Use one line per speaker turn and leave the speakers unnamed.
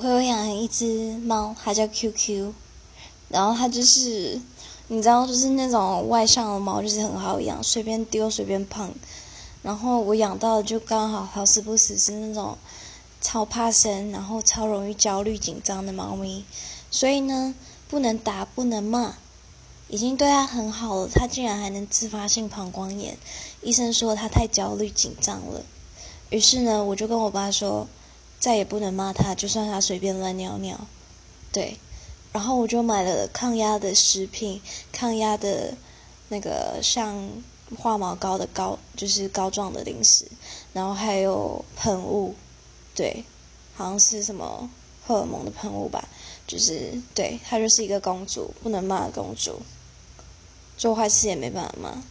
我有养一只猫，它叫 QQ，然后它就是你知道，就是那种外向的猫，就是很好养，随便丢随便碰。然后我养到就刚好好死不死是那种超怕生，然后超容易焦虑紧张的猫咪，所以呢，不能打，不能骂，已经对它很好了，它竟然还能自发性膀胱炎，医生说它太焦虑紧张了。于是呢，我就跟我爸说。再也不能骂他，就算他随便乱尿尿，对。然后我就买了抗压的食品，抗压的那个像化毛膏的膏，就是膏状的零食，然后还有喷雾，对，好像是什么荷尔蒙的喷雾吧，就是对，她就是一个公主，不能骂公主，做坏事也没办法骂。